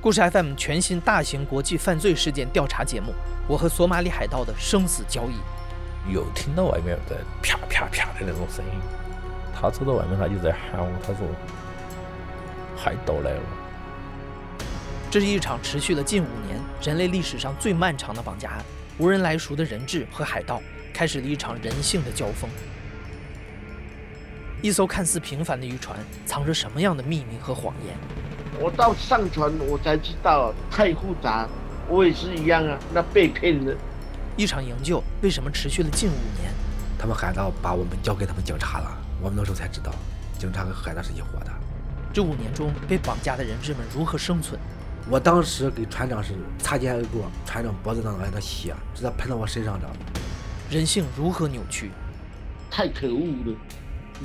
故事 FM 全新大型国际犯罪事件调查节目《我和索马里海盗的生死交易》。有听到外面在啪啪啪的那种声音，他走到外面，他就在喊我，他说：“海盗来了。”这是一场持续了近五年、人类历史上最漫长的绑架案。无人来赎的人质和海盗开始了一场人性的交锋。一艘看似平凡的渔船，藏着什么样的秘密和谎言？我到上船，我才知道太复杂。我也是一样啊，那被骗了。一场营救为什么持续了近五年？他们海盗把我们交给他们警察了，我们那时候才知道，警察和海盗是一伙的。这五年中被绑架的人质们如何生存？我当时给船长是擦肩而过，船长脖子上来的血直接喷到我身上的。人性如何扭曲？太可恶了！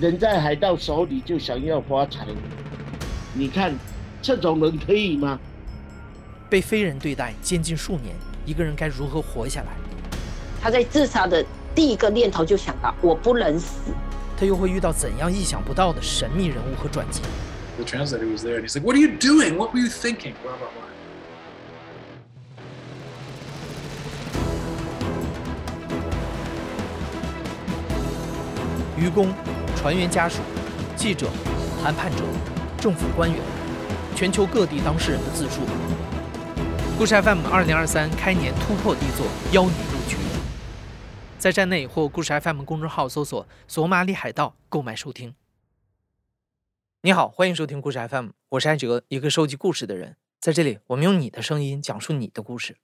人在海盗手里就想要发财，你看。这种人可以吗？被非人对待，监禁数年，一个人该如何活下来？他在自杀的第一个念头就想到我不能死。他又会遇到怎样意想不到的神秘人物和转机？The translator was there and he's like, "What are you doing? What were you thinking?" Blah blah blah. 渔工、船员家属、记者、谈判者、政府官员。全球各地当事人的自述。故事 FM 二零二三开年突破地座，邀你入局。在站内或故事 FM 公众号搜索“索马里海盗”购买收听。你好，欢迎收听故事 FM，我是艾哲，一个收集故事的人。在这里，我们用你的声音讲述你的故事。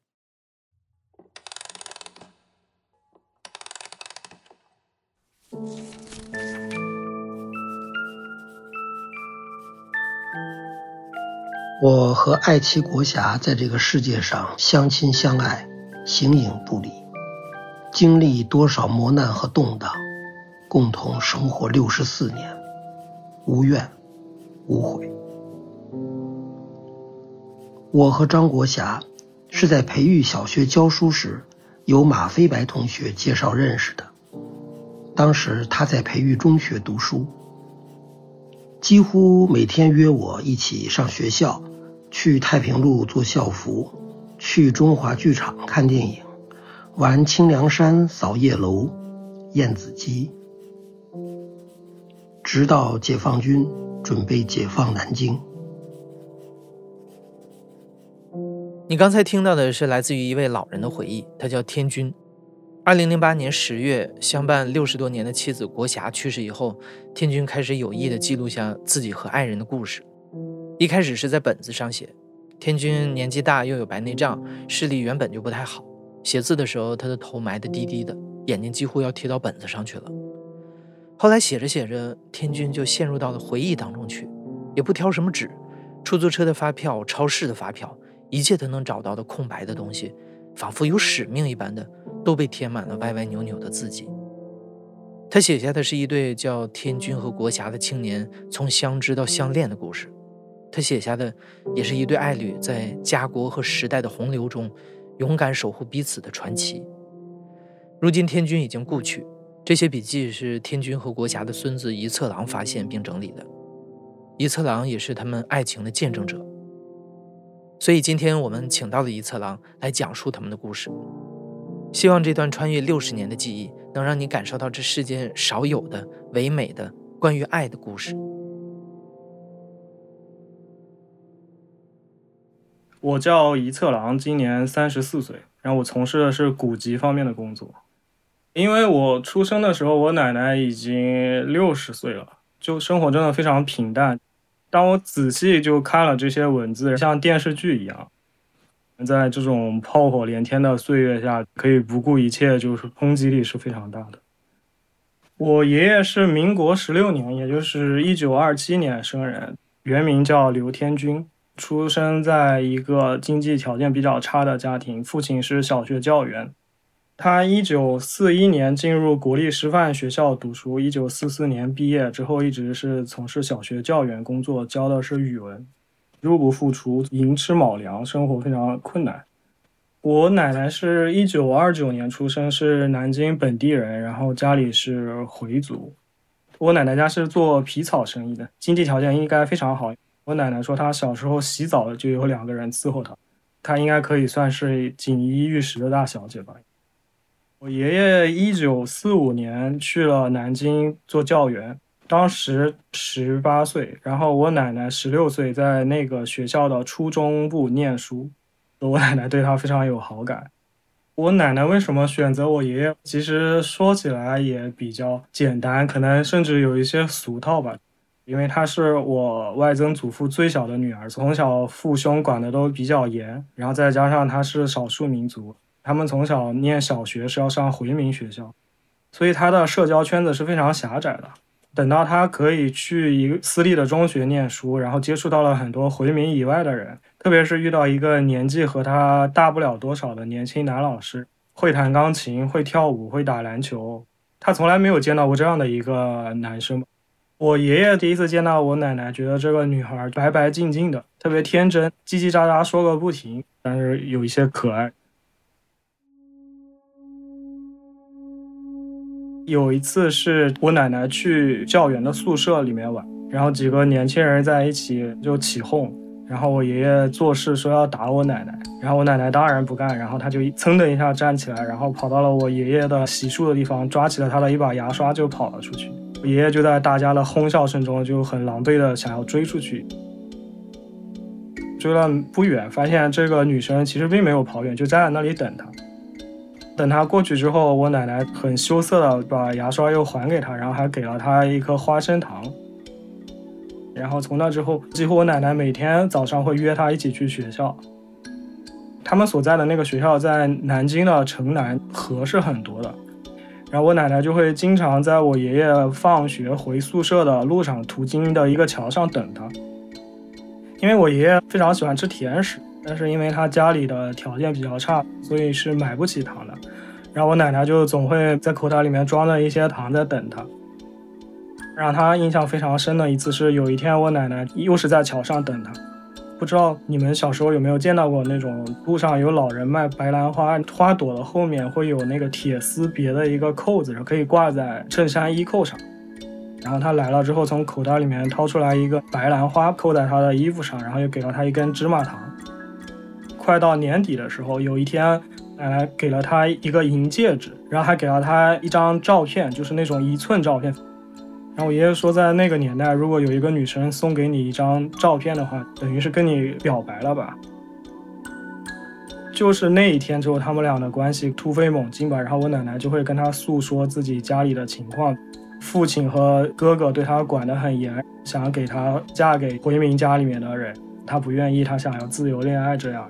我和爱妻国霞在这个世界上相亲相爱，形影不离，经历多少磨难和动荡，共同生活六十四年，无怨无悔。我和张国霞是在培育小学教书时，由马飞白同学介绍认识的。当时他在培育中学读书，几乎每天约我一起上学校。去太平路做校服，去中华剧场看电影，玩清凉山扫夜楼，燕子矶，直到解放军准备解放南京。你刚才听到的是来自于一位老人的回忆，他叫天军。二零零八年十月，相伴六十多年的妻子国霞去世以后，天军开始有意的记录下自己和爱人的故事。一开始是在本子上写，天君年纪大又有白内障，视力原本就不太好，写字的时候他的头埋得低低的，眼睛几乎要贴到本子上去了。后来写着写着，天君就陷入到了回忆当中去，也不挑什么纸，出租车的发票、超市的发票，一切他能找到的空白的东西，仿佛有使命一般的，都被填满了歪歪扭扭的字迹。他写下的是一对叫天君和国霞的青年从相知到相恋的故事。他写下的也是一对爱侣在家国和时代的洪流中勇敢守护彼此的传奇。如今天君已经故去，这些笔记是天君和国霞的孙子一策郎发现并整理的。一策郎也是他们爱情的见证者，所以今天我们请到了一策郎来讲述他们的故事。希望这段穿越六十年的记忆能让你感受到这世间少有的唯美的关于爱的故事。我叫一策郎，今年三十四岁，然后我从事的是古籍方面的工作。因为我出生的时候，我奶奶已经六十岁了，就生活真的非常平淡。当我仔细就看了这些文字，像电视剧一样，在这种炮火连天的岁月下，可以不顾一切，就是冲击力是非常大的。我爷爷是民国十六年，也就是一九二七年生人，原名叫刘天军。出生在一个经济条件比较差的家庭，父亲是小学教员。他一九四一年进入国立师范学校读书，一九四四年毕业之后一直是从事小学教员工作，教的是语文，入不敷出，寅吃卯粮，生活非常困难。我奶奶是一九二九年出生，是南京本地人，然后家里是回族。我奶奶家是做皮草生意的，经济条件应该非常好。我奶奶说，她小时候洗澡就有两个人伺候她，她应该可以算是锦衣玉食的大小姐吧。我爷爷一九四五年去了南京做教员，当时十八岁，然后我奶奶十六岁，在那个学校的初中部念书，我奶奶对她非常有好感。我奶奶为什么选择我爷爷？其实说起来也比较简单，可能甚至有一些俗套吧。因为她是我外曾祖父最小的女儿，从小父兄管的都比较严，然后再加上她是少数民族，他们从小念小学是要上回民学校，所以她的社交圈子是非常狭窄的。等到她可以去一个私立的中学念书，然后接触到了很多回民以外的人。特别是遇到一个年纪和他大不了多少的年轻男老师，会弹钢琴，会跳舞，会打篮球。他从来没有见到过这样的一个男生。我爷爷第一次见到我奶奶，觉得这个女孩白白净净的，特别天真，叽叽喳喳说个不停，但是有一些可爱。有一次是我奶奶去教员的宿舍里面玩，然后几个年轻人在一起就起哄。然后我爷爷做事说要打我奶奶，然后我奶奶当然不干，然后他就噌的一下站起来，然后跑到了我爷爷的洗漱的地方，抓起了他的一把牙刷就跑了出去。我爷爷就在大家的哄笑声中就很狼狈的想要追出去，追了不远，发现这个女生其实并没有跑远，就站在那里等他。等他过去之后，我奶奶很羞涩的把牙刷又还给他，然后还给了他一颗花生糖。然后从那之后，几乎我奶奶每天早上会约他一起去学校。他们所在的那个学校在南京的城南，河是很多的。然后我奶奶就会经常在我爷爷放学回宿舍的路上途经的一个桥上等他。因为我爷爷非常喜欢吃甜食，但是因为他家里的条件比较差，所以是买不起糖的。然后我奶奶就总会在口袋里面装着一些糖在等他。让他印象非常深的一次是，有一天我奶奶又是在桥上等他。不知道你们小时候有没有见到过那种路上有老人卖白兰花，花朵的后面会有那个铁丝别的一个扣子，可以挂在衬衫衣扣上。然后他来了之后，从口袋里面掏出来一个白兰花，扣在他的衣服上，然后又给了他一根芝麻糖。快到年底的时候，有一天奶奶给了他一个银戒指，然后还给了他一张照片，就是那种一寸照片。然后我爷爷说，在那个年代，如果有一个女生送给你一张照片的话，等于是跟你表白了吧。就是那一天之后，他们俩的关系突飞猛进吧。然后我奶奶就会跟他诉说自己家里的情况，父亲和哥哥对她管得很严，想要给她嫁给回民家里面的人，她不愿意，她想要自由恋爱这样。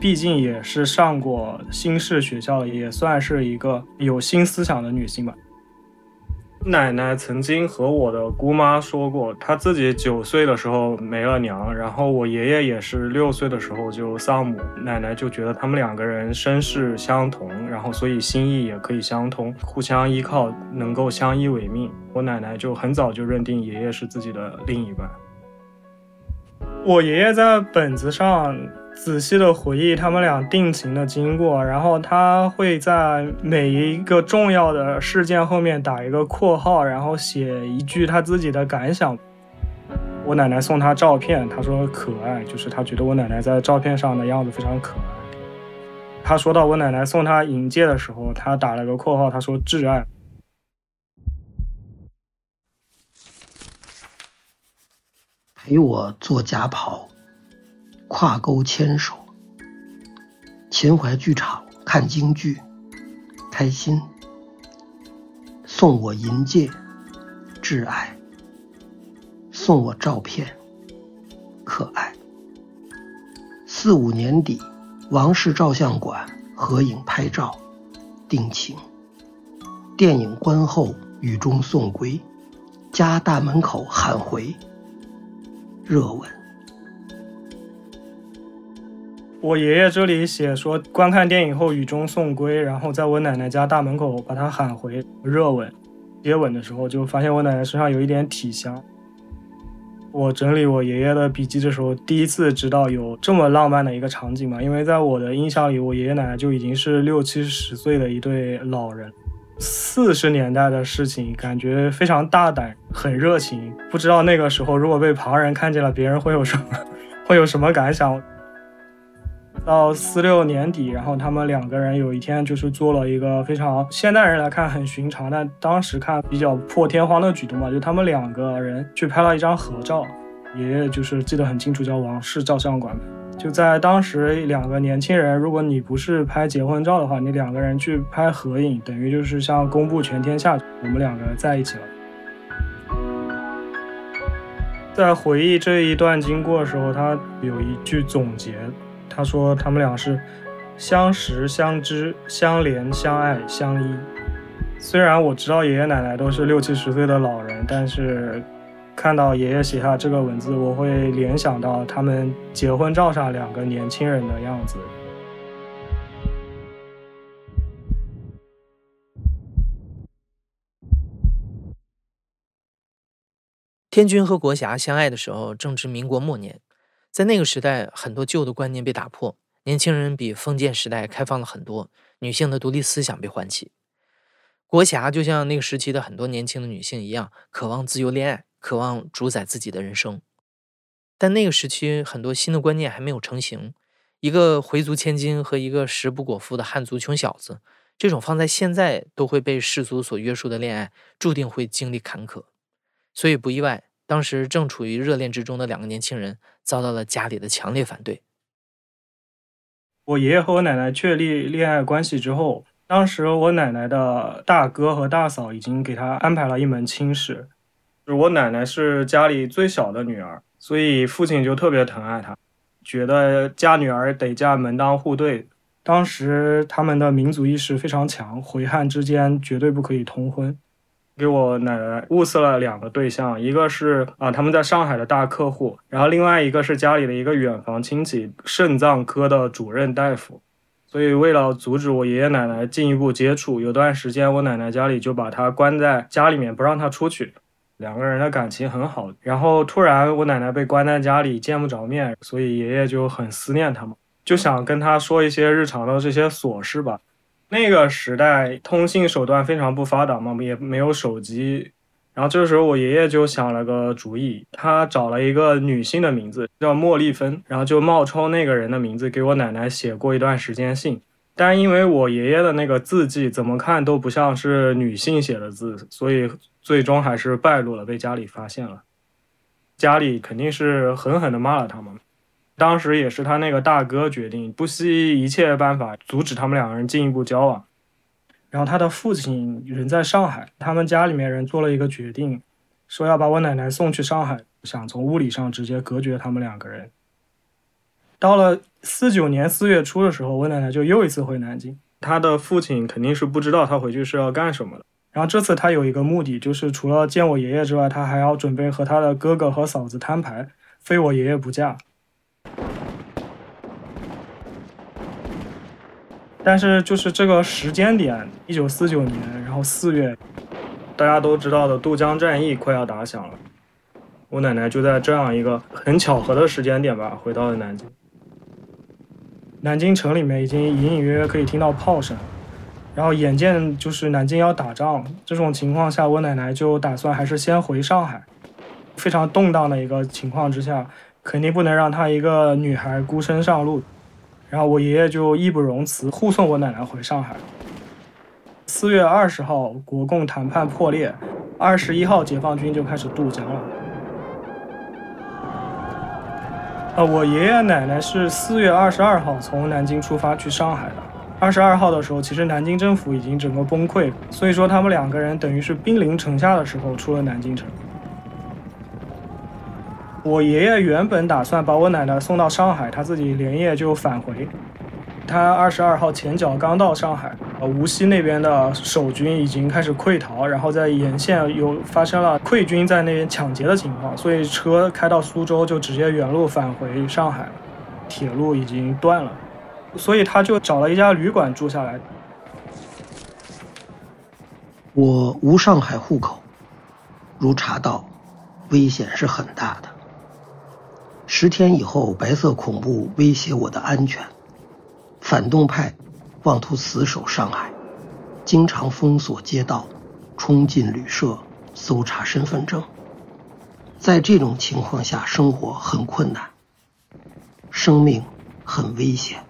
毕竟也是上过新式学校，也算是一个有新思想的女性吧。奶奶曾经和我的姑妈说过，她自己九岁的时候没了娘，然后我爷爷也是六岁的时候就丧母。奶奶就觉得他们两个人身世相同，然后所以心意也可以相通，互相依靠，能够相依为命。我奶奶就很早就认定爷爷是自己的另一半。我爷爷在本子上。仔细的回忆他们俩定情的经过，然后他会在每一个重要的事件后面打一个括号，然后写一句他自己的感想。我奶奶送他照片，他说可爱，就是他觉得我奶奶在照片上的样子非常可爱。他说到我奶奶送他银戒的时候，他打了个括号，他说挚爱。陪我做假跑。跨沟牵手，秦淮剧场看京剧，开心。送我银戒，挚爱。送我照片，可爱。四五年底，王氏照相馆合影拍照，定情。电影观后，雨中送归，家大门口喊回，热吻。我爷爷这里写说，观看电影后雨中送归，然后在我奶奶家大门口把他喊回，热吻，接吻的时候就发现我奶奶身上有一点体香。我整理我爷爷的笔记的时候，第一次知道有这么浪漫的一个场景嘛，因为在我的印象里，我爷爷奶奶就已经是六七十岁的一对老人，四十年代的事情，感觉非常大胆，很热情。不知道那个时候如果被旁人看见了，别人会有什么，会有什么感想？到四六年底，然后他们两个人有一天就是做了一个非常现代人来看很寻常，但当时看比较破天荒的举动嘛，就他们两个人去拍了一张合照。爷爷就是记得很清楚，叫王氏照相馆。就在当时，两个年轻人，如果你不是拍结婚照的话，你两个人去拍合影，等于就是像公布全天下，我们两个在一起了。在回忆这一段经过的时候，他有一句总结，他说他们俩是相识、相知、相怜、相爱、相依。虽然我知道爷爷奶奶都是六七十岁的老人，但是。看到爷爷写下这个文字，我会联想到他们结婚照上两个年轻人的样子。天君和国霞相爱的时候正值民国末年，在那个时代，很多旧的观念被打破，年轻人比封建时代开放了很多，女性的独立思想被唤起。国霞就像那个时期的很多年轻的女性一样，渴望自由恋爱。渴望主宰自己的人生，但那个时期很多新的观念还没有成型。一个回族千金和一个食不果腹的汉族穷小子，这种放在现在都会被世俗所约束的恋爱，注定会经历坎坷。所以不意外，当时正处于热恋之中的两个年轻人遭到了家里的强烈反对。我爷爷和我奶奶确立恋爱关系之后，当时我奶奶的大哥和大嫂已经给他安排了一门亲事。我奶奶是家里最小的女儿，所以父亲就特别疼爱她，觉得嫁女儿得嫁门当户对。当时他们的民族意识非常强，回汉之间绝对不可以通婚。给我奶奶物色了两个对象，一个是啊他们在上海的大客户，然后另外一个是家里的一个远房亲戚，肾脏科的主任大夫。所以为了阻止我爷爷奶奶进一步接触，有段时间我奶奶家里就把他关在家里面，不让他出去。两个人的感情很好，然后突然我奶奶被关在家里，见不着面，所以爷爷就很思念他们，就想跟他说一些日常的这些琐事吧。那个时代通信手段非常不发达嘛，也没有手机。然后这时候我爷爷就想了个主意，他找了一个女性的名字叫莫丽芬，然后就冒充那个人的名字给我奶奶写过一段时间信。但因为我爷爷的那个字迹怎么看都不像是女性写的字，所以最终还是败露了，被家里发现了。家里肯定是狠狠地骂了他们。当时也是他那个大哥决定不惜一切办法阻止他们两个人进一步交往。然后他的父亲人在上海，他们家里面人做了一个决定，说要把我奶奶送去上海，想从物理上直接隔绝他们两个人。到了四九年四月初的时候，我奶奶就又一次回南京。她的父亲肯定是不知道她回去是要干什么的。然后这次她有一个目的，就是除了见我爷爷之外，她还要准备和她的哥哥和嫂子摊牌，非我爷爷不嫁。但是就是这个时间点，一九四九年，然后四月，大家都知道的渡江战役快要打响了，我奶奶就在这样一个很巧合的时间点吧，回到了南京。南京城里面已经隐隐约约可以听到炮声，然后眼见就是南京要打仗，这种情况下，我奶奶就打算还是先回上海。非常动荡的一个情况之下，肯定不能让她一个女孩孤身上路。然后我爷爷就义不容辞，护送我奶奶回上海。四月二十号，国共谈判破裂，二十一号，解放军就开始渡江了。呃，我爷爷奶奶是四月二十二号从南京出发去上海的。二十二号的时候，其实南京政府已经整个崩溃，所以说他们两个人等于是兵临城下的时候出了南京城。我爷爷原本打算把我奶奶送到上海，他自己连夜就返回。他二十二号前脚刚到上海，呃，无锡那边的守军已经开始溃逃，然后在沿线有发生了溃军在那边抢劫的情况，所以车开到苏州就直接原路返回上海了。铁路已经断了，所以他就找了一家旅馆住下来。我无上海户口，如查到，危险是很大的。十天以后，白色恐怖威胁我的安全。反动派妄图死守上海，经常封锁街道，冲进旅社搜查身份证。在这种情况下，生活很困难，生命很危险。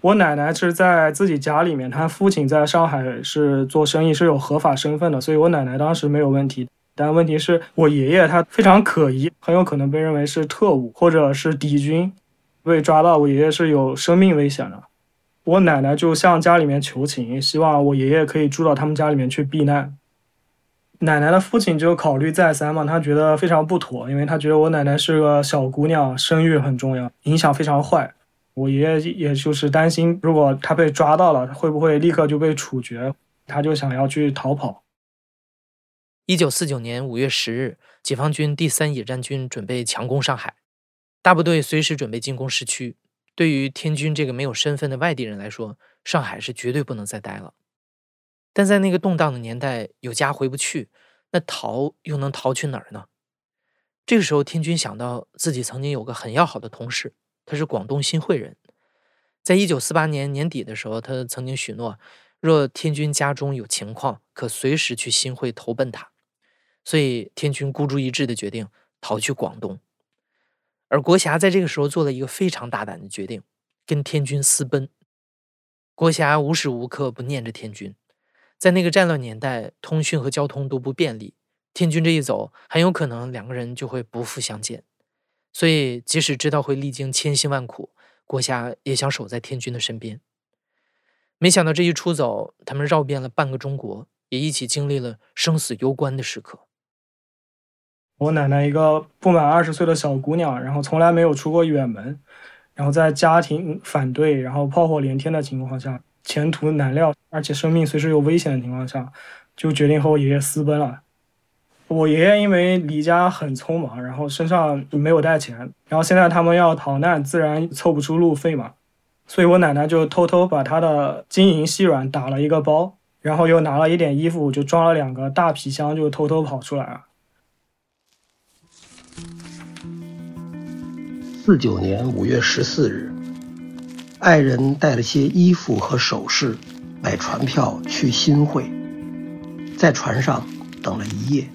我奶奶是在自己家里面，她父亲在上海是做生意，是有合法身份的，所以我奶奶当时没有问题。但问题是我爷爷他非常可疑，很有可能被认为是特务或者是敌军，被抓到，我爷爷是有生命危险的。我奶奶就向家里面求情，希望我爷爷可以住到他们家里面去避难。奶奶的父亲就考虑再三嘛，他觉得非常不妥，因为他觉得我奶奶是个小姑娘，生育很重要，影响非常坏。我爷爷也就是担心，如果他被抓到了，会不会立刻就被处决？他就想要去逃跑。一九四九年五月十日，解放军第三野战军准备强攻上海，大部队随时准备进攻市区。对于天军这个没有身份的外地人来说，上海是绝对不能再待了。但在那个动荡的年代，有家回不去，那逃又能逃去哪儿呢？这个时候，天军想到自己曾经有个很要好的同事。他是广东新会人，在一九四八年年底的时候，他曾经许诺，若天军家中有情况，可随时去新会投奔他。所以天军孤注一掷的决定逃去广东，而国霞在这个时候做了一个非常大胆的决定，跟天军私奔。国霞无时无刻不念着天军，在那个战乱年代，通讯和交通都不便利，天军这一走，很有可能两个人就会不复相见。所以，即使知道会历经千辛万苦，郭霞也想守在天军的身边。没想到这一出走，他们绕遍了半个中国，也一起经历了生死攸关的时刻。我奶奶一个不满二十岁的小姑娘，然后从来没有出过远门，然后在家庭反对，然后炮火连天的情况下，前途难料，而且生命随时有危险的情况下，就决定和我爷爷私奔了。我爷爷因为离家很匆忙，然后身上没有带钱，然后现在他们要逃难，自然凑不出路费嘛，所以我奶奶就偷偷把她的金银细软打了一个包，然后又拿了一点衣服，就装了两个大皮箱，就偷偷跑出来了。四九年五月十四日，爱人带了些衣服和首饰，买船票去新会，在船上等了一夜。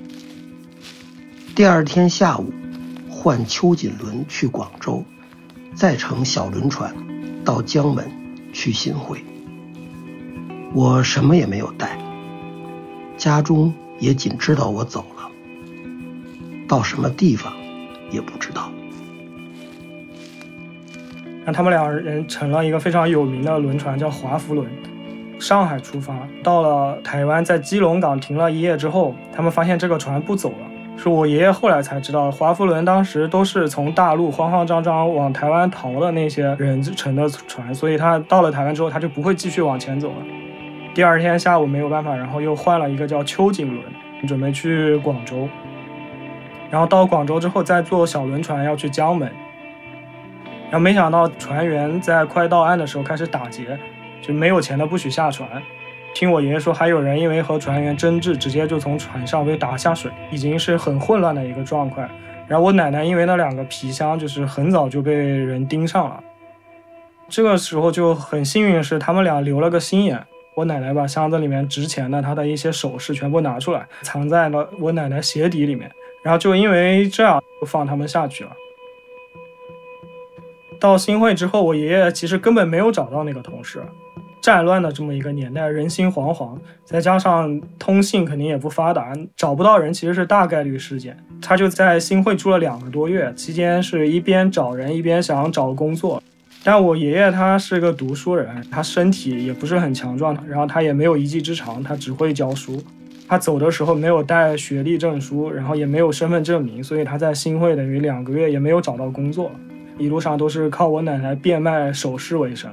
第二天下午，换秋锦轮去广州，再乘小轮船到江门去新会。我什么也没有带，家中也仅知道我走了，到什么地方也不知道。那他们两人乘了一个非常有名的轮船，叫华福轮，上海出发，到了台湾，在基隆港停了一夜之后，他们发现这个船不走了。是我爷爷后来才知道，华夫轮当时都是从大陆慌慌张张往台湾逃的那些人乘的船，所以他到了台湾之后，他就不会继续往前走了。第二天下午没有办法，然后又换了一个叫秋瑾轮，准备去广州。然后到广州之后，再坐小轮船要去江门。然后没想到船员在快到岸的时候开始打劫，就没有钱的不许下船。听我爷爷说，还有人因为和船员争执，直接就从船上被打下水，已经是很混乱的一个状况。然后我奶奶因为那两个皮箱，就是很早就被人盯上了。这个时候就很幸运是，他们俩留了个心眼。我奶奶把箱子里面值钱的她的一些首饰全部拿出来，藏在了我奶奶鞋底里面。然后就因为这样，就放他们下去了。到新会之后，我爷爷其实根本没有找到那个同事。战乱的这么一个年代，人心惶惶，再加上通信肯定也不发达，找不到人其实是大概率事件。他就在新会住了两个多月，期间是一边找人，一边想找工作。但我爷爷他是个读书人，他身体也不是很强壮，然后他也没有一技之长，他只会教书。他走的时候没有带学历证书，然后也没有身份证明，所以他在新会等于两个月也没有找到工作，一路上都是靠我奶奶变卖首饰为生。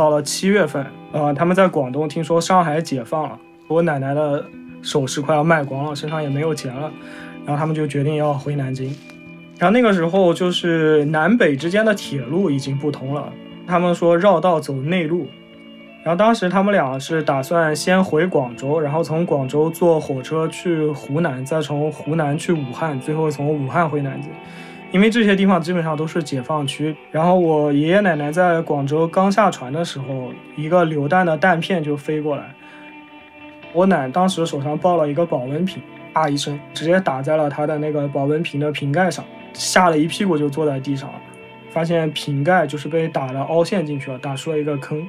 到了七月份，呃，他们在广东听说上海解放了，我奶奶的首饰快要卖光了，身上也没有钱了，然后他们就决定要回南京。然后那个时候就是南北之间的铁路已经不通了，他们说绕道走内陆。然后当时他们俩是打算先回广州，然后从广州坐火车去湖南，再从湖南去武汉，最后从武汉回南京。因为这些地方基本上都是解放区。然后我爷爷奶奶在广州刚下船的时候，一个榴弹的弹片就飞过来，我奶当时手上抱了一个保温瓶，啊一声直接打在了她的那个保温瓶的瓶盖上，吓了一屁股就坐在地上了。发现瓶盖就是被打的凹陷进去了，打出了一个坑。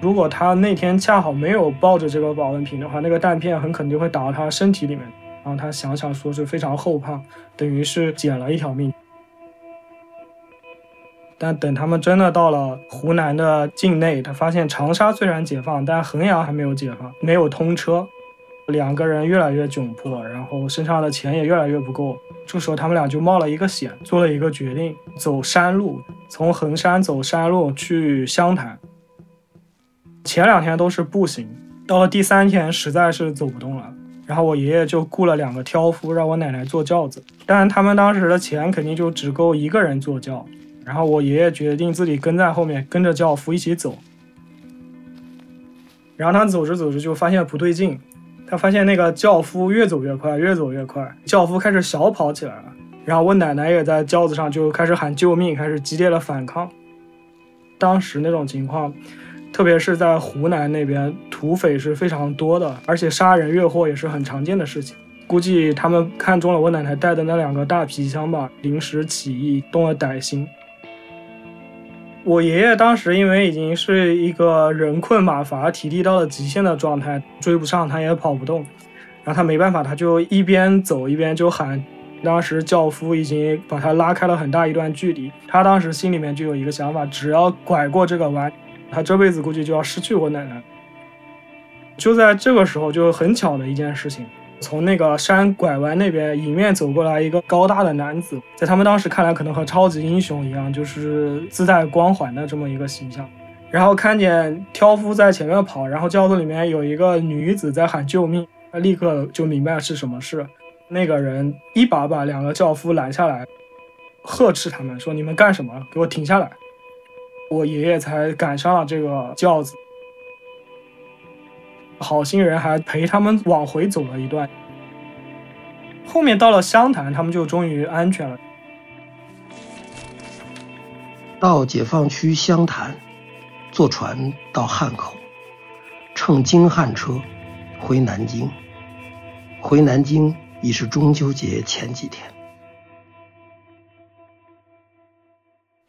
如果他那天恰好没有抱着这个保温瓶的话，那个弹片很可能会打到他身体里面。然后他想想说是非常后怕，等于是捡了一条命。但等他们真的到了湖南的境内，他发现长沙虽然解放，但衡阳还没有解放，没有通车。两个人越来越窘迫，然后身上的钱也越来越不够。这时候他们俩就冒了一个险，做了一个决定，走山路，从衡山走山路去湘潭。前两天都是步行，到了第三天实在是走不动了，然后我爷爷就雇了两个挑夫，让我奶奶坐轿子。但他们当时的钱肯定就只够一个人坐轿，然后我爷爷决定自己跟在后面，跟着轿夫一起走。然后他走着走着就发现不对劲，他发现那个轿夫越走越快，越走越快，轿夫开始小跑起来了。然后我奶奶也在轿子上就开始喊救命，开始激烈的反抗。当时那种情况。特别是在湖南那边，土匪是非常多的，而且杀人越货也是很常见的事情。估计他们看中了我奶奶带的那两个大皮箱吧，临时起意，动了歹心。我爷爷当时因为已经是一个人困马乏、体力到了极限的状态，追不上他也跑不动，然后他没办法，他就一边走一边就喊。当时轿夫已经把他拉开了很大一段距离，他当时心里面就有一个想法，只要拐过这个弯。他这辈子估计就要失去我奶奶。就在这个时候，就很巧的一件事情，从那个山拐弯那边迎面走过来一个高大的男子，在他们当时看来，可能和超级英雄一样，就是自带光环的这么一个形象。然后看见挑夫在前面跑，然后轿子里面有一个女子在喊救命，他立刻就明白是什么事。那个人一把把两个轿夫拦下来，呵斥他们说：“你们干什么？给我停下来！”我爷爷才赶上了这个轿子，好心人还陪他们往回走了一段。后面到了湘潭，他们就终于安全了。到解放区湘潭，坐船到汉口，乘京汉车回南京。回南京已是中秋节前几天。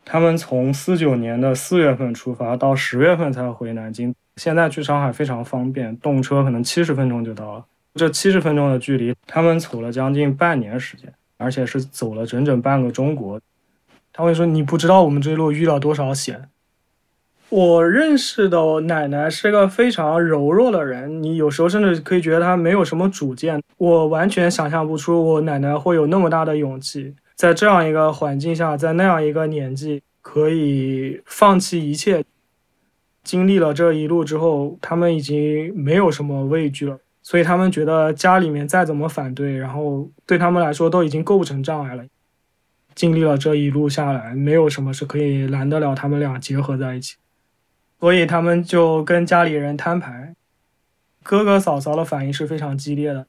他们从四九年的四月份出发，到十月份才回南京。现在去上海非常方便，动车可能七十分钟就到了。这七十分钟的距离，他们走了将近半年时间，而且是走了整整半个中国。他会说：“你不知道我们这一路遇到多少险。”我认识的奶奶是个非常柔弱的人，你有时候甚至可以觉得她没有什么主见。我完全想象不出我奶奶会有那么大的勇气。在这样一个环境下，在那样一个年纪，可以放弃一切。经历了这一路之后，他们已经没有什么畏惧了，所以他们觉得家里面再怎么反对，然后对他们来说都已经构不成障碍了。经历了这一路下来，没有什么是可以拦得了他们俩结合在一起，所以他们就跟家里人摊牌。哥哥嫂嫂的反应是非常激烈的。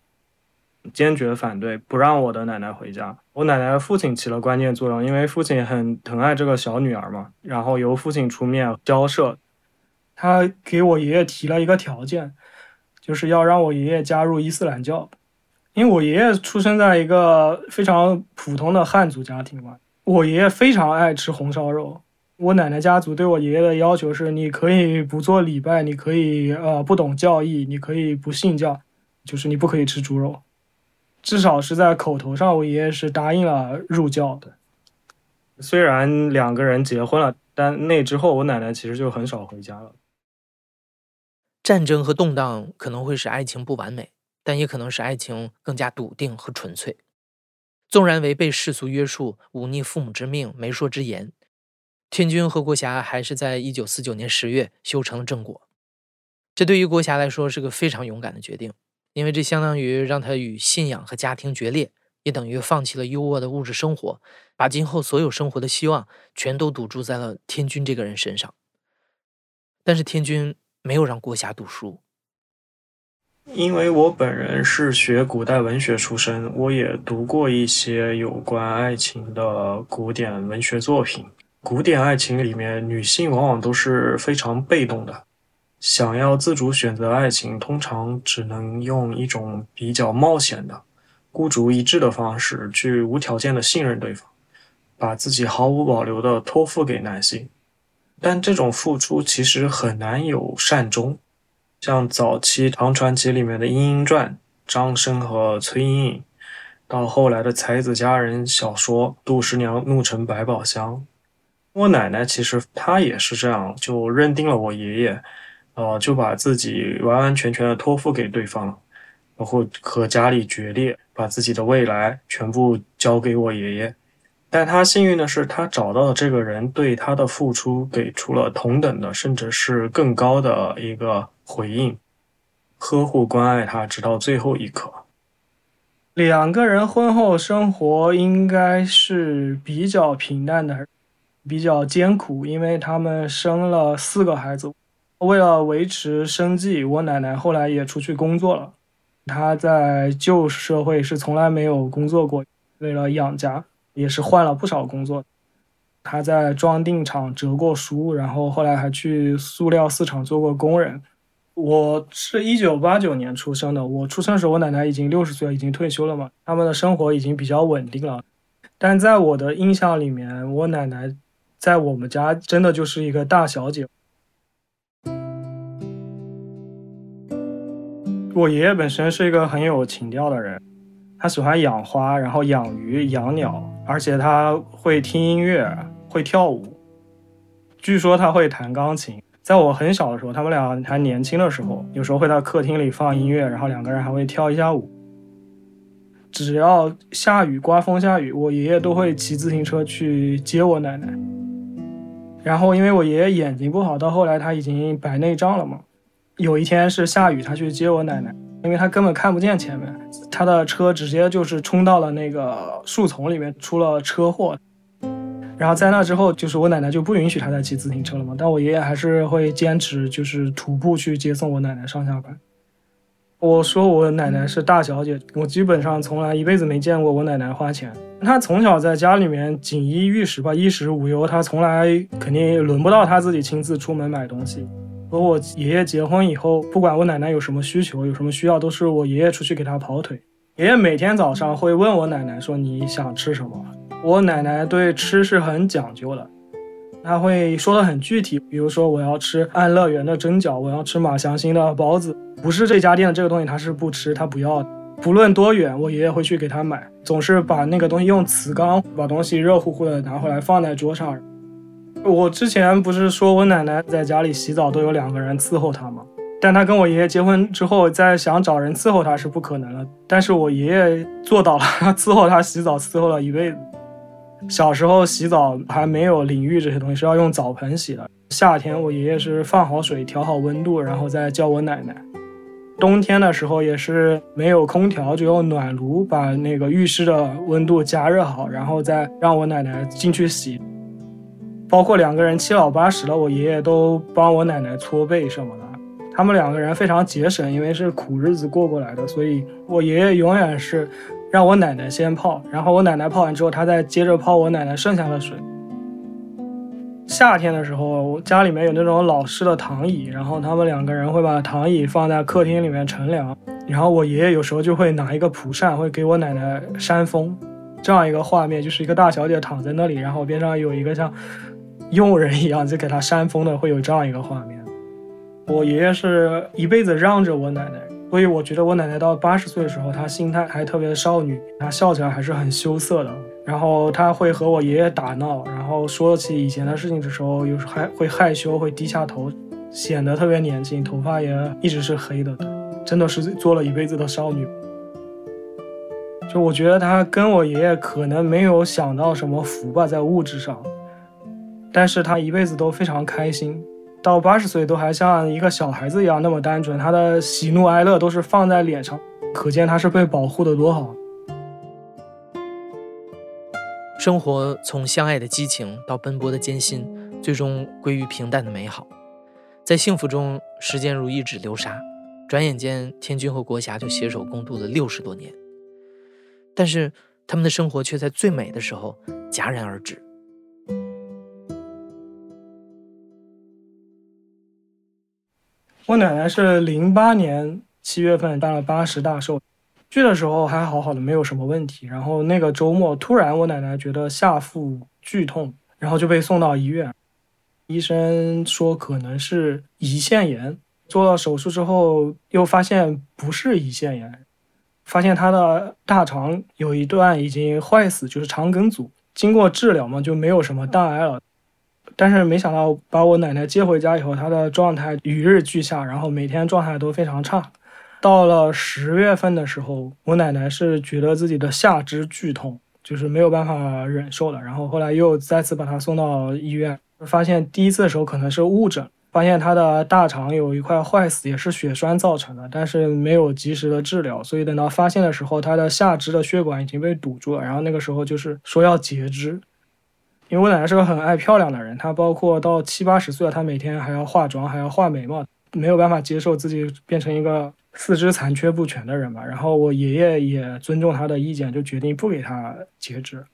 坚决反对不让我的奶奶回家。我奶奶的父亲起了关键作用，因为父亲很疼爱这个小女儿嘛，然后由父亲出面交涉。他给我爷爷提了一个条件，就是要让我爷爷加入伊斯兰教。因为我爷爷出生在一个非常普通的汉族家庭嘛，我爷爷非常爱吃红烧肉。我奶奶家族对我爷爷的要求是：你可以不做礼拜，你可以呃不懂教义，你可以不信教，就是你不可以吃猪肉。至少是在口头上，我爷爷是答应了入教的。虽然两个人结婚了，但那之后我奶奶其实就很少回家了。战争和动荡可能会使爱情不完美，但也可能使爱情更加笃定和纯粹。纵然违背世俗约束，忤逆父母之命、媒妁之言，天君和国霞还是在一九四九年十月修成了正果。这对于国霞来说是个非常勇敢的决定。因为这相当于让他与信仰和家庭决裂，也等于放弃了优渥的物质生活，把今后所有生活的希望全都赌注在了天君这个人身上。但是天君没有让郭霞读书。因为我本人是学古代文学出身，我也读过一些有关爱情的古典文学作品。古典爱情里面，女性往往都是非常被动的，想要自主选择爱情，通常只能用一种比较冒险的、孤注一掷的方式去无条件的信任对方，把自己毫无保留的托付给男性。但这种付出其实很难有善终。像早期唐传奇里面的《莺莺传》，张生和崔莺莺，到后来的才子佳人小说《杜十娘怒沉百宝箱》，我奶奶其实她也是这样，就认定了我爷爷，呃，就把自己完完全全的托付给对方了，然后和家里决裂，把自己的未来全部交给我爷爷。但他幸运的是，他找到的这个人对他的付出给出了同等的，甚至是更高的一个回应，呵护关爱他，直到最后一刻。两个人婚后生活应该是比较平淡的，比较艰苦，因为他们生了四个孩子，为了维持生计，我奶奶后来也出去工作了。她在旧社会是从来没有工作过，为了养家。也是换了不少工作，她在装订厂折过书，然后后来还去塑料四厂做过工人。我是一九八九年出生的，我出生时我奶奶已经六十岁了，已经退休了嘛，他们的生活已经比较稳定了。但在我的印象里面，我奶奶在我们家真的就是一个大小姐。我爷爷本身是一个很有情调的人。他喜欢养花，然后养鱼、养鸟，而且他会听音乐，会跳舞。据说他会弹钢琴。在我很小的时候，他们俩还年轻的时候，有时候会在客厅里放音乐，然后两个人还会跳一下舞。只要下雨、刮风下雨，我爷爷都会骑自行车去接我奶奶。然后因为我爷爷眼睛不好，到后来他已经白内障了嘛。有一天是下雨，他去接我奶奶。因为他根本看不见前面，他的车直接就是冲到了那个树丛里面，出了车祸。然后在那之后，就是我奶奶就不允许他再骑自行车了嘛。但我爷爷还是会坚持，就是徒步去接送我奶奶上下班。我说我奶奶是大小姐，我基本上从来一辈子没见过我奶奶花钱。她从小在家里面锦衣玉食吧，衣食无忧，她从来肯定轮不到她自己亲自出门买东西。和我爷爷结婚以后，不管我奶奶有什么需求、有什么需要，都是我爷爷出去给她跑腿。爷爷每天早上会问我奶奶说：“你想吃什么？”我奶奶对吃是很讲究的，她会说的很具体，比如说我要吃安乐园的蒸饺，我要吃马祥兴的包子，不是这家店的这个东西，她是不吃，她不要。不论多远，我爷爷会去给她买，总是把那个东西用瓷缸把东西热乎乎的拿回来放在桌上。我之前不是说我奶奶在家里洗澡都有两个人伺候她吗？但她跟我爷爷结婚之后，再想找人伺候她是不可能了。但是我爷爷做到了，他伺候她洗澡伺候了一辈子。小时候洗澡还没有淋浴这些东西，是要用澡盆洗的。夏天我爷爷是放好水，调好温度，然后再叫我奶奶。冬天的时候也是没有空调，就用暖炉把那个浴室的温度加热好，然后再让我奶奶进去洗。包括两个人七老八十了，我爷爷都帮我奶奶搓背什么的。他们两个人非常节省，因为是苦日子过过来的，所以我爷爷永远是让我奶奶先泡，然后我奶奶泡完之后，他再接着泡我奶奶剩下的水。夏天的时候，家里面有那种老式的躺椅，然后他们两个人会把躺椅放在客厅里面乘凉，然后我爷爷有时候就会拿一个蒲扇，会给我奶奶扇风，这样一个画面，就是一个大小姐躺在那里，然后边上有一个像。佣人一样就给他扇风的，会有这样一个画面。我爷爷是一辈子让着我奶奶，所以我觉得我奶奶到八十岁的时候，她心态还特别的少女，她笑起来还是很羞涩的。然后她会和我爷爷打闹，然后说起以前的事情的时候，有时还会害羞，会低下头，显得特别年轻，头发也一直是黑的，真的是做了一辈子的少女。就我觉得她跟我爷爷可能没有享到什么福吧，在物质上。但是他一辈子都非常开心，到八十岁都还像一个小孩子一样那么单纯，他的喜怒哀乐都是放在脸上，可见他是被保护的多好。生活从相爱的激情到奔波的艰辛，最终归于平淡的美好，在幸福中，时间如一指流沙，转眼间，天君和国霞就携手共度了六十多年。但是，他们的生活却在最美的时候戛然而止。我奶奶是零八年七月份办了八十大寿，去的时候还好好的，没有什么问题。然后那个周末，突然我奶奶觉得下腹剧痛，然后就被送到医院。医生说可能是胰腺炎，做了手术之后又发现不是胰腺炎，发现她的大肠有一段已经坏死，就是肠梗阻。经过治疗嘛，就没有什么大碍了。但是没想到把我奶奶接回家以后，她的状态与日俱下，然后每天状态都非常差。到了十月份的时候，我奶奶是觉得自己的下肢剧痛，就是没有办法忍受了。然后后来又再次把她送到医院，发现第一次的时候可能是误诊，发现她的大肠有一块坏死，也是血栓造成的，但是没有及时的治疗，所以等到发现的时候，她的下肢的血管已经被堵住了。然后那个时候就是说要截肢。因为我奶奶是个很爱漂亮的人，她包括到七八十岁了，她每天还要化妆，还要画眉毛，没有办法接受自己变成一个四肢残缺不全的人嘛。然后我爷爷也尊重她的意见，就决定不给她截肢。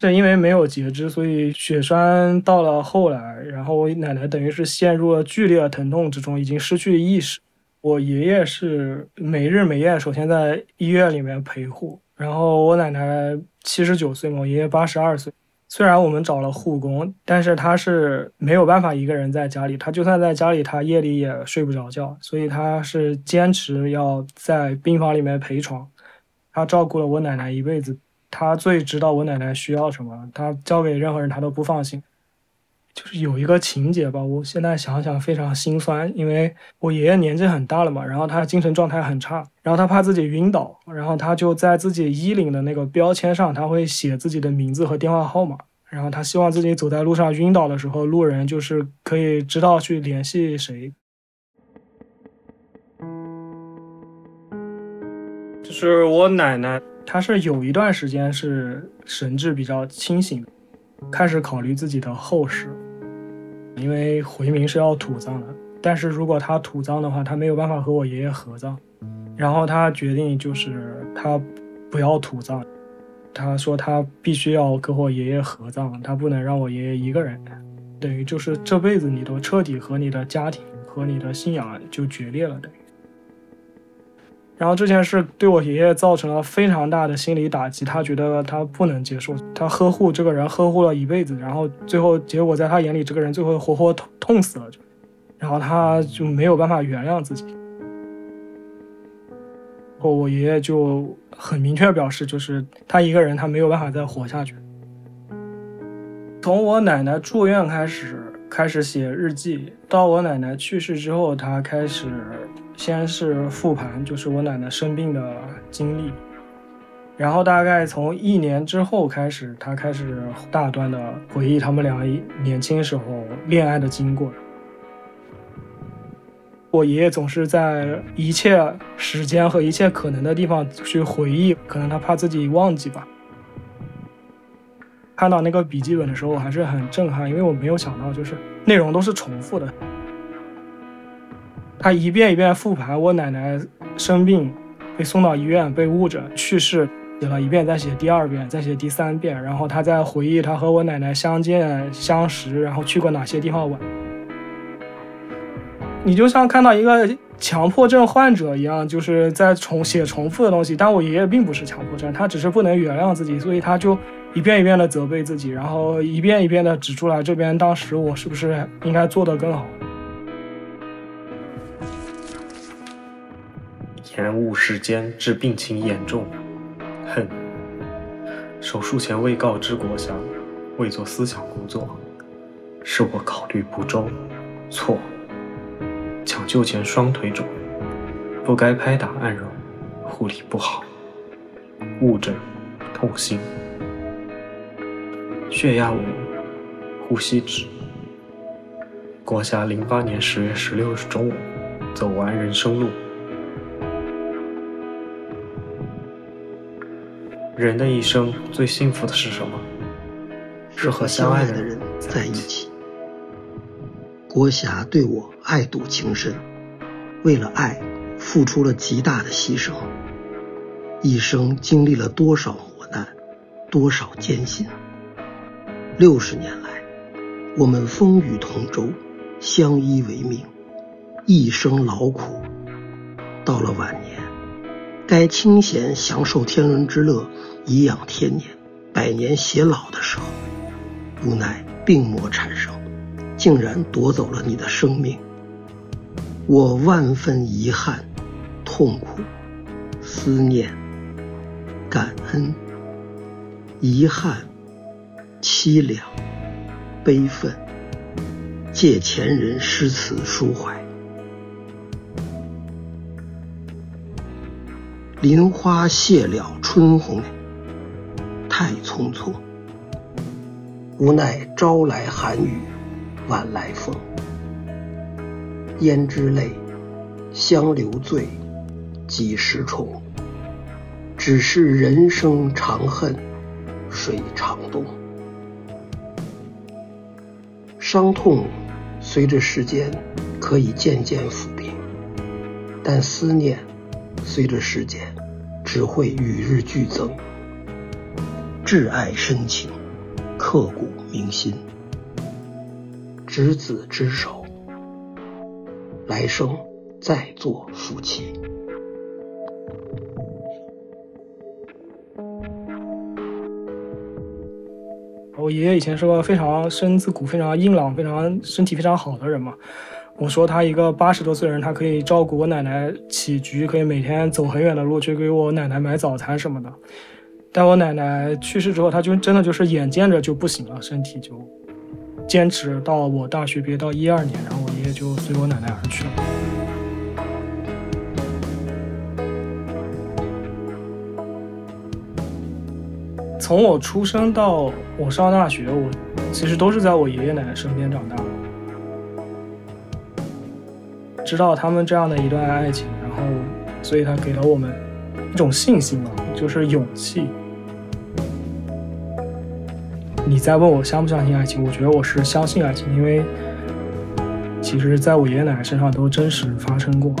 正因为没有截肢，所以血栓到了后来，然后我奶奶等于是陷入了剧烈的疼痛之中，已经失去意识。我爷爷是每日每夜首先在医院里面陪护，然后我奶奶七十九岁嘛，我爷爷八十二岁。虽然我们找了护工，但是他是没有办法一个人在家里。他就算在家里，他夜里也睡不着觉，所以他是坚持要在病房里面陪床。他照顾了我奶奶一辈子，他最知道我奶奶需要什么。他交给任何人，他都不放心。就是有一个情节吧，我现在想想非常心酸，因为我爷爷年纪很大了嘛，然后他精神状态很差，然后他怕自己晕倒，然后他就在自己衣领的那个标签上，他会写自己的名字和电话号码，然后他希望自己走在路上晕倒的时候，路人就是可以知道去联系谁。就是我奶奶，她是有一段时间是神志比较清醒，开始考虑自己的后事。因为回民是要土葬的，但是如果他土葬的话，他没有办法和我爷爷合葬，然后他决定就是他不要土葬，他说他必须要跟我爷爷合葬，他不能让我爷爷一个人，等于就是这辈子你都彻底和你的家庭和你的信仰就决裂了，等于。然后这件事对我爷爷造成了非常大的心理打击，他觉得他不能接受，他呵护这个人呵护了一辈子，然后最后结果在他眼里，这个人最后活活痛痛死了，就，然后他就没有办法原谅自己。后我爷爷就很明确表示，就是他一个人他没有办法再活下去。从我奶奶住院开始，开始写日记，到我奶奶去世之后，他开始。先是复盘，就是我奶奶生病的经历，然后大概从一年之后开始，他开始大段的回忆他们俩年轻时候恋爱的经过。我爷爷总是在一切时间和一切可能的地方去回忆，可能他怕自己忘记吧。看到那个笔记本的时候，我还是很震撼，因为我没有想到，就是内容都是重复的。他一遍一遍复盘，我奶奶生病，被送到医院，被误诊去世，写了一遍，再写第二遍，再写第三遍，然后他在回忆他和我奶奶相见相识，然后去过哪些地方玩。你就像看到一个强迫症患者一样，就是在重写重复的东西。但我爷爷并不是强迫症，他只是不能原谅自己，所以他就一遍一遍的责备自己，然后一遍一遍的指出来这边当时我是不是应该做得更好。延误时间致病情严重，恨。手术前未告知国祥，未做思想工作，是我考虑不周，错。抢救前双腿肿，不该拍打按揉，护理不好，误诊，痛心。血压五，呼吸止。国霞零八年十月十六日中午，走完人生路。人的一生最幸福的是什么？是和相爱的人在一起。郭霞对我爱笃情深，为了爱付出了极大的牺牲，一生经历了多少磨难，多少艰辛。六十年来，我们风雨同舟，相依为命，一生劳苦。到了晚年，该清闲享受天伦之乐，颐养天年，百年偕老的时候，无奈病魔缠身，竟然夺走了你的生命。我万分遗憾、痛苦、思念、感恩、遗憾、凄凉、悲愤，借前人诗词抒怀。林花谢了春红，太匆匆。无奈朝来寒雨，晚来风。胭脂泪，香留醉，几时重？只是人生长恨水长东。伤痛随着时间可以渐渐抚平，但思念。随着时间，只会与日俱增。挚爱深情，刻骨铭心。执子之手，来生再做夫妻。我爷爷以前是个非常身子骨非常硬朗、非常身体非常好的人嘛。我说他一个八十多岁人，他可以照顾我奶奶起居，可以每天走很远的路去给我奶奶买早餐什么的。但我奶奶去世之后，他就真的就是眼见着就不行了，身体就坚持到我大学毕业到一二年，然后我爷爷就随我奶奶而去了。从我出生到我上大学，我其实都是在我爷爷奶奶身边长大的。知道他们这样的一段爱情，然后，所以他给了我们一种信心吧，就是勇气。你在问我相不相信爱情？我觉得我是相信爱情，因为其实在我爷爷奶奶身上都真实发生过。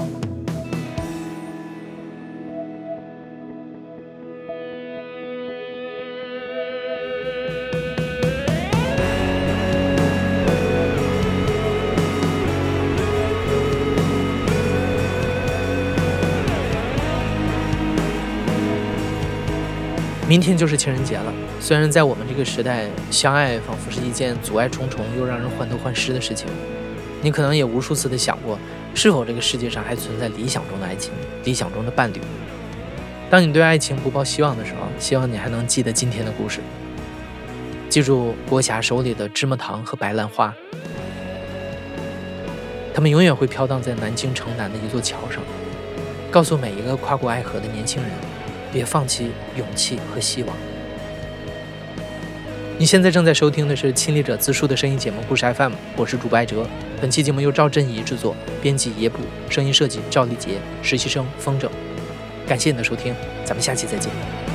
明天就是情人节了。虽然在我们这个时代，相爱仿佛是一件阻碍重重又让人患得患失的事情，你可能也无数次的想过，是否这个世界上还存在理想中的爱情、理想中的伴侣？当你对爱情不抱希望的时候，希望你还能记得今天的故事，记住郭霞手里的芝麻糖和白兰花，他们永远会飘荡在南京城南的一座桥上，告诉每一个跨过爱河的年轻人。别放弃勇气和希望。你现在正在收听的是亲历者自述的声音节目《故事 FM》，我是主播艾哲。本期节目由赵振怡制作，编辑野捕，声音设计赵立杰，实习生风筝。感谢你的收听，咱们下期再见。